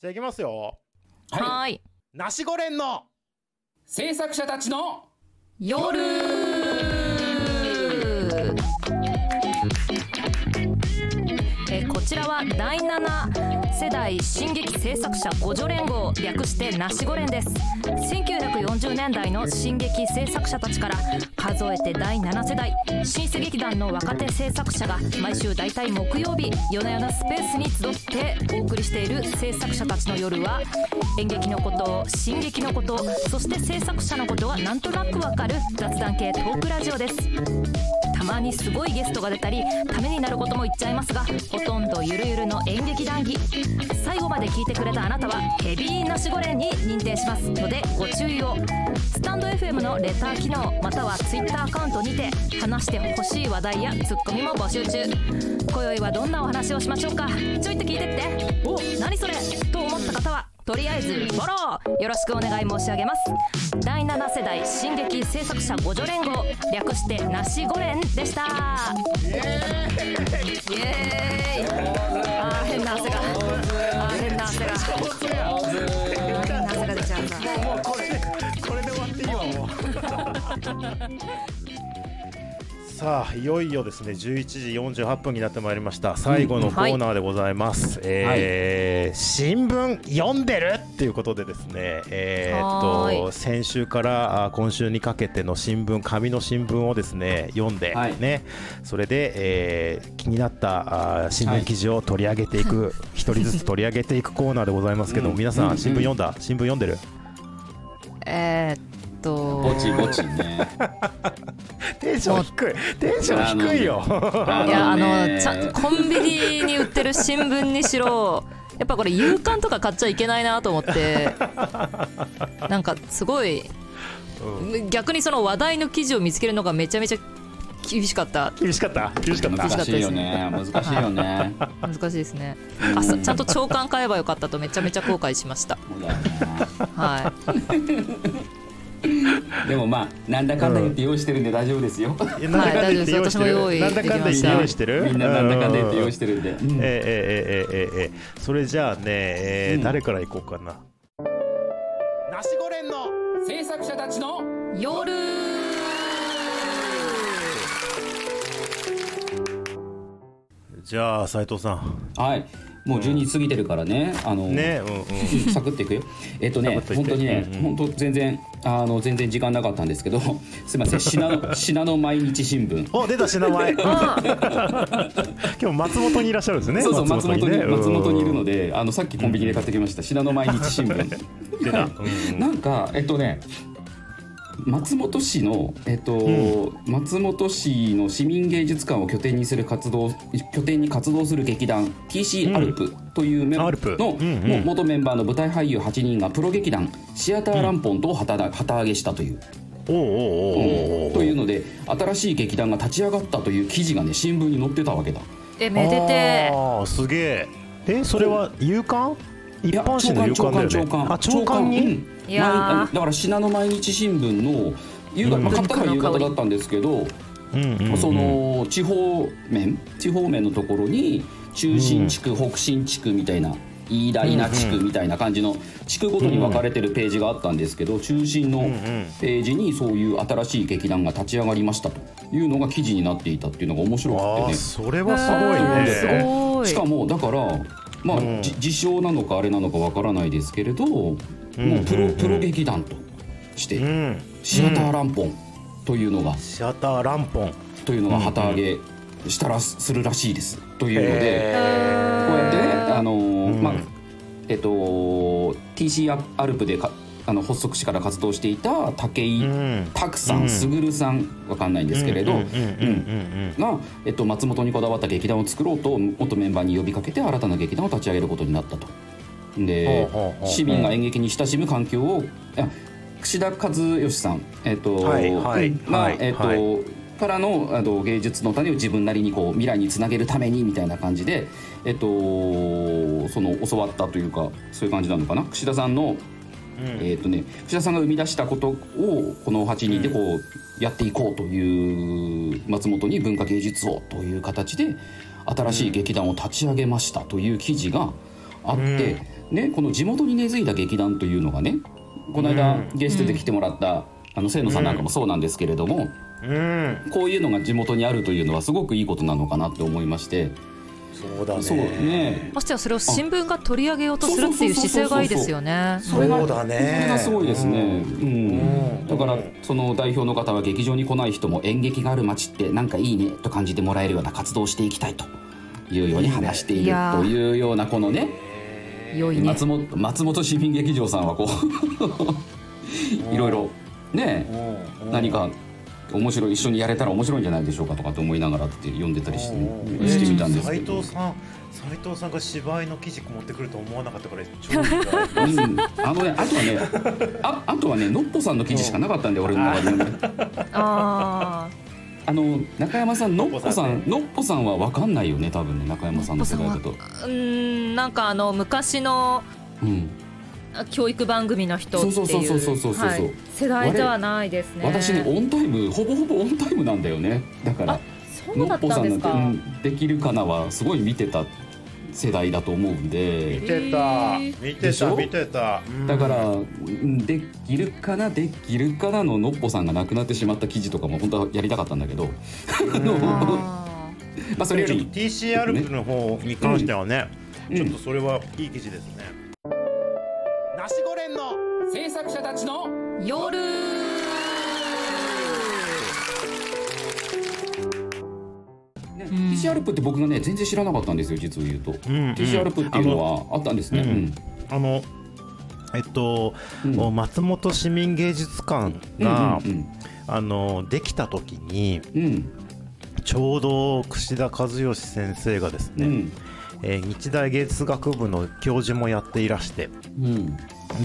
じゃあいきますよ。はい。ナシゴレンの。制作者たちの。夜ちらは第7世代進撃制作者互助連合略してナシゴ連です。1940年代の進撃制作者たちから数えて第7世代新世劇団の若手制作者が毎週大体木曜日夜な夜なスペースに集ってお送りしている制作者たちの夜は演劇のこと進撃のことそして制作者のことがなんとなくわかる雑談系トークラジオです。まにすごいゲストが出たりためになることも言っちゃいますがほとんどゆるゆるの演劇談義最後まで聞いてくれたあなたはヘビーなしごれんに認定します。のでご注意を。スタンド FM のレター機能または Twitter アカウントにて話してほしい話題やツッコミも募集中今宵はどんなお話をしましょうか。ちょいと聞いてって。お何それ。と思った方は。とりあえずフォローよろしくお願い申し上げます。第7世代進撃制作者互助連合略してなしご連でした。イエーイ。あー変な汗が。あー変な汗が。あー変な汗が出ちゃうさ。もうこれでこれで終わっていいわもう。さあいよいよですね11時48分になってまいりました。最後のコーナーでございます、えー新聞読んでる？っていうことでですねえーっと先週からあ今週にかけての新聞紙の新聞をですね読んで、はい。ね。それで、えー気になったあ新聞記事を取り上げていく一、人ずつ取り上げていくコーナーでございますけど、うん。皆さうんん。新聞読んだ？新聞読んでる？えーっとぼちぼちね。テ ンション低い。テンション低いよ。あいやあねのちゃんコンビニに売ってる新聞にしろやっぱこれ夕刊とか買っちゃいけないなと思って なんかすごい逆にその話題の記事を見つけるのがめちゃめちゃ厳しかった。厳しかった？厳しかった。難しいよね。難しいよね。難しいですね。あさちゃんと長官買えばよかったとめちゃめちゃ後悔しました。は でもまあなんだかんだ言って用意してるんで大丈夫ですよ。えなんだかんだ言って用意してる、なんだかんだ言って用意してる。みんななんだかんだ言って用意ししてるんで、うん。えー、えー、えー、えー、えー、それじゃあね、えーうん。誰から行こうかな。ナシゴレンの制作者たちのい夜。じゃあ斉藤さん。はいもう12時過ぎてるからね。あのねうんうん。うんサクッといくよ。えっとね、本当にね、うんうん。本当全然あの全然時間なかったんですけど、すみません、信濃 信濃毎日新聞。お出たし名前今日松本にいらっしゃるんですねそうそう松本にね。松本にいるのでで、あのさっきコンビニで買ってきました信濃毎日新聞。なんかえっとね。松本市の、えっと松本市の市民芸術館を拠点にする活動拠点に活動する劇団 TC アルプというメンアルプ。の、うんうん。も元メンバーの舞台俳優8人がプロ劇団シアターランポンと旗揚げしたという、おうおうおというので新しい劇団が立ち上がったという記事がね新聞に載ってたわけだ。えめでてああすげえ。えそれは夕刊？一いや般紙の夕刊だよね。長官あ長官に、うんだから信濃毎日新聞の夕方、うん。まあ買ったのは夕方だったんですけど、うんうんうんその地方面地方面のところに中心地区、北新地区みたいな飯田稲地区みたいな感じの地区ごとに分かれてるページがあったんですけど中心のページにそういう新しい劇団が立ち上がりましたというのが記事になっていたっていうのが面白くああてねそれはすえーごいすねごい。しかもだからまあ、うん。じ自称なのかあれなのかわからないですけれど、もうプロプロ劇団として、うん。シアターランポンというのが、シアターランポン。というのが旗揚げしたらするらしいです。というので、へこうやってねあのまあえっと TC アルプでかあの発足時から活動していた武井うん。拓さうん。ん、すぐるさんわかんないんですけれど、うんうんうんうんが、えっと、松本にこだわった劇団を作ろうと元メンバーに呼びかけて新たな劇団を立ち上げることになったと。で市民が演劇に親しむ環境をあ串田和義さん、えっとはいはいがはい。えっとはい。からのあの芸術の種を自分なりにこう未来につなげるためにみたいな感じで、えっと、その教わったというかそういう感じなのかな？串田さんのえーとね、藤田さんが生み出したことをこの8人でこうやっていこうという松本に文化芸術をという形で新しい劇団を立ち上げましたという記事があって、ねこの地元に根付いた劇団というのがねこの間ゲストで来てもらった、あの清野さんなんかもそうなんですけれども、うん。こういうのが地元にあるというのはすごくいいことなのかなって思いましてそうだね。そうねましてやそれを新聞が取り上げようとするっていう姿勢がいいですよね。それがそうだね。それがすごいですね、うん。ん。だからその代表の方は劇場に来ない人も演劇がある街ってなんかいいねと感じてもらえるような活動をしていきたいというように話しているというようなこのね良いね。松本松本市民劇場さんはこう いろいろねうん。何か面白い一緒にやれたら面白いんじゃないでしょうかとかって思いながらって読んでたりして,、うんしてみたんですけ斉ど、藤さん斉藤さんが芝居の記事持ってくると思わなかったから超うん、あのねあとはねああとはねのっぽさんの記事しかなかったんで俺の中で、ね、ああの中山さんのっぽさんのっぽさんは分かんないよね多分ね中山さんの世代だと、あうーんなんかあの昔のうん、あ教育番組の人っていう。そうそうそうそうそうそうはい。世代ではないですね。私ねオンタイムほぼほぼオンタイムなんだよね。だからのっぽさんなんて、うん、できるかなはすごい見てた世代だと思うん見でてた。見てた見てた。うん。だから、うんできるかなできるかなののっぽさんが亡くなってしまった記事とかも本当はやりたかったんだけど、あ まあそれより TCR の方に関してはね、うん。ちょっとそれはいい記事ですね。制作者たちのー夜。ねん。TCR プって僕がね全然知らなかったんですよ実を言うと、うん TCR プっていうのはあったんですね、うん。あのえっと、うん。松本市民芸術館うんが、うん。あのできた時にうん。うんちょうど串田和義先生がですね、うんえー日大芸術学部の教授もやっていらして。うん。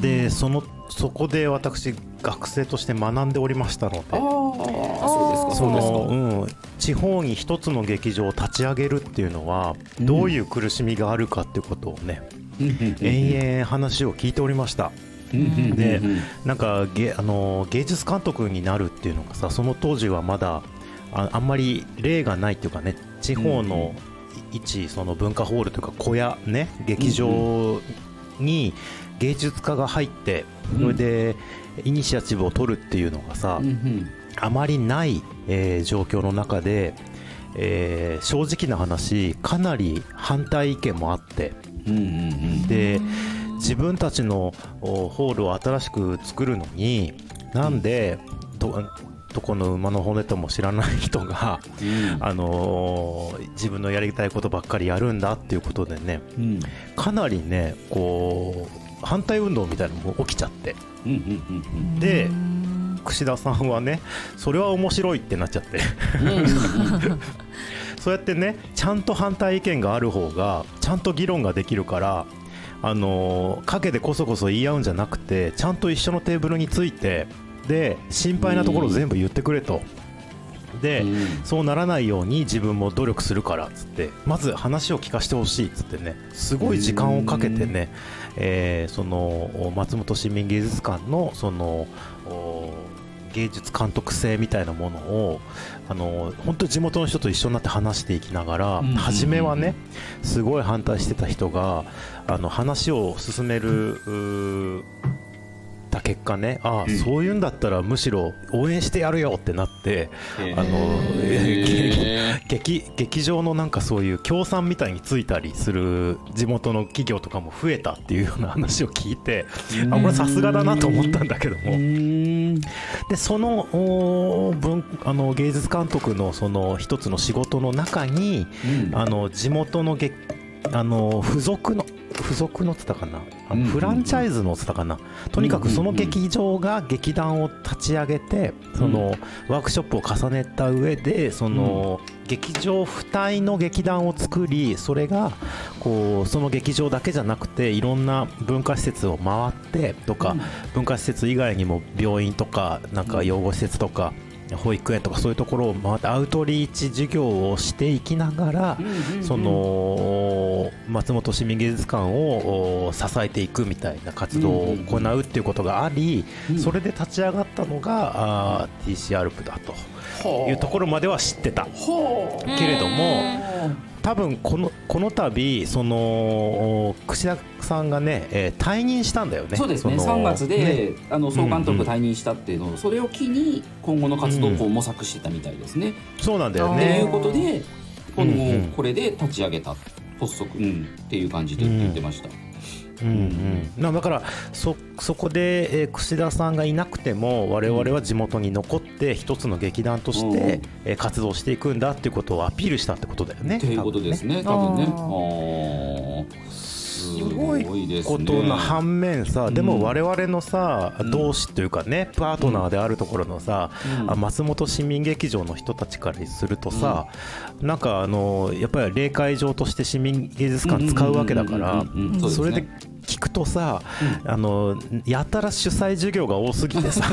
でそのそこで私学生として学んでおりましたので。そうですか。そそうですか。の、うん、地方に一つの劇場を立ち上げるっていうのはどういう苦しみがあるかっていうことをね、うん。延々話を聞いておりました。でなんかげあの芸術監督になるっていうのがさその当時はまだああんまり例がないっていうかね地方の一その文化ホールというか小屋ね劇場に芸術家が入ってそれでイニシアチブを取るっていうのがさ、あまりない、えー状況の中で、えー正直な話かなり反対意見もあって。で自分たちのおホールを新しく作るのになんでどどこの馬の骨とも知らない人が、あのー自分のやりたいことばっかりやるんだっていうことでねうん。かなりねこう反対運動みたいなのも起きちゃって。うんうんうん。で串田さんはねそれは面白いってなっちゃって。うんうんうん。そうやってねちゃんと反対意見がある方がちゃんと議論ができるからあのー陰でこそこそ言い合うんじゃなくてちゃんと一緒のテーブルについてで心配なところを全部言ってくれと。で、うん。そうならないように自分も努力するからっつってまず話を聞かせてほしいっつってねすごい時間をかけてね、えーその松本市民芸術館のそのお芸術監督性みたいなものをあの本当地元の人と一緒になって話していきながら、うん。初めはねすごい反対してた人があの話を進めるた結果ねああ、うん。そういうんだったらむしろ応援してやるよってなってあの 劇劇場のなんかそういう協賛みたいについたりする地元の企業とかも増えたっていうような話を聞いてあこれさすがだなと思ったんだけども。うん。でそのお文あの芸術監督のその一つの仕事の中にうん。あの地元の劇あの付属の付属のっつったかな？フランチャイズのっつったかな？とにかくその劇場が劇団を立ち上げてそのワークショップを重ねた上でその劇場付帯の劇団を作りそれがこうその劇場だけじゃなくていろんな文化施設を回ってとか文化施設以外にも病院とかなんか養護施設とか保育園とかそういうところを回ってアウトリーチ授業をしていきながらその松本市民芸術館をお支えていくみたいな活動を行うっていうことがありうんそれで立ち上がったのがあー TCR プだというところまでは知ってたはけれども多分このこの度その串田さんがね、えー、退任したんだよね。そうですね。3月で、ね、あの総監督退任したっていうのを、うんうん、それを機に今後の活動をこう模索してたみたいですね、うん、そうなんだよね。ということでこの、これで立ち上げた発足、うん、っていう感じで言ってました、うんうんうん、だからそそこで、えー、串田さんがいなくても我々は地元に残って一つの劇団として、うん、えー、活動していくんだっていうことをアピールしたってことだよね。ということですね。多分ね。すごいことの反面さ、でも我々のさ、同志というかねパートナーであるところのさ、うん、松本市民劇場の人たちからするとさ、うん、なんかあのやっぱり霊界場として市民芸術館使うわけだからそれで聞くとさ、うん、あのやたら主催授業が多すぎてさ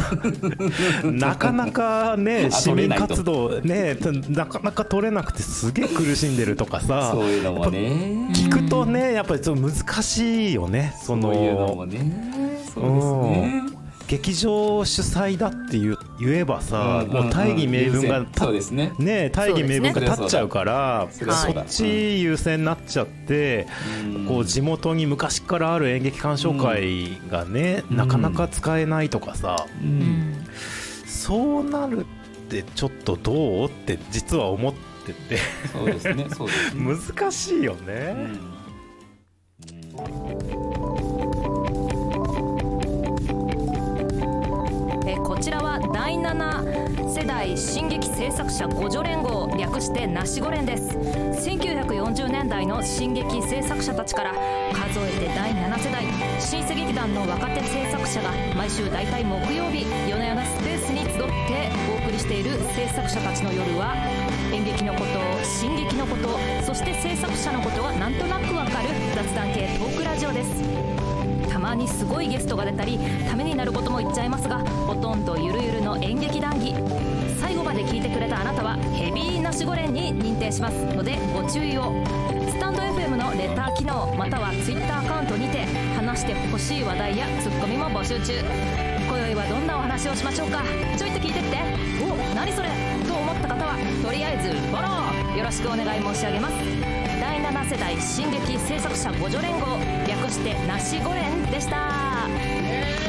なかなかね市民活動ねなかなか取れなくてすげえ苦しんでるとかさそういうのもね。聞くとねやっぱりちょっと難しいよねその。そういうのもね。そうですね劇場主催だって言えばさ、もう大義名分がそうですね。ね大義名分が立っちゃうからそっち優先になっちゃって、こう地元に昔からある演劇鑑賞会がね、なかなか使えないとかさ、そうなるってちょっとどう？って実は思ってて。そうですね。そうですね。難しいよね。ちらは第7世代新劇制作者互助連合略してナシゴ連です。1940年代の新劇制作者たちから数えて第7世代新世劇団の若手制作者が毎週大体木曜日夜な夜なスペースに集ってお送りしている制作者たちの夜は演劇のこと新劇のことそして制作者のことがなんとなくわかる雑談系トークラジオです。たまにすごいゲストが出たりためになることも言っちゃいます。はヘビーな守護連に認定します。のでご注意をスタンド FM のレター機能または Twitter アカウントにて話してほしい話題やツッコミも募集中。今宵はどんなお話をしましょうか。ちょいと聞いてって。お何それ。と思った方は。とりあえずフォロ。ーよろしくお願い申し上げます。第7世代進撃制作者互助連合。略してなしご連でした。え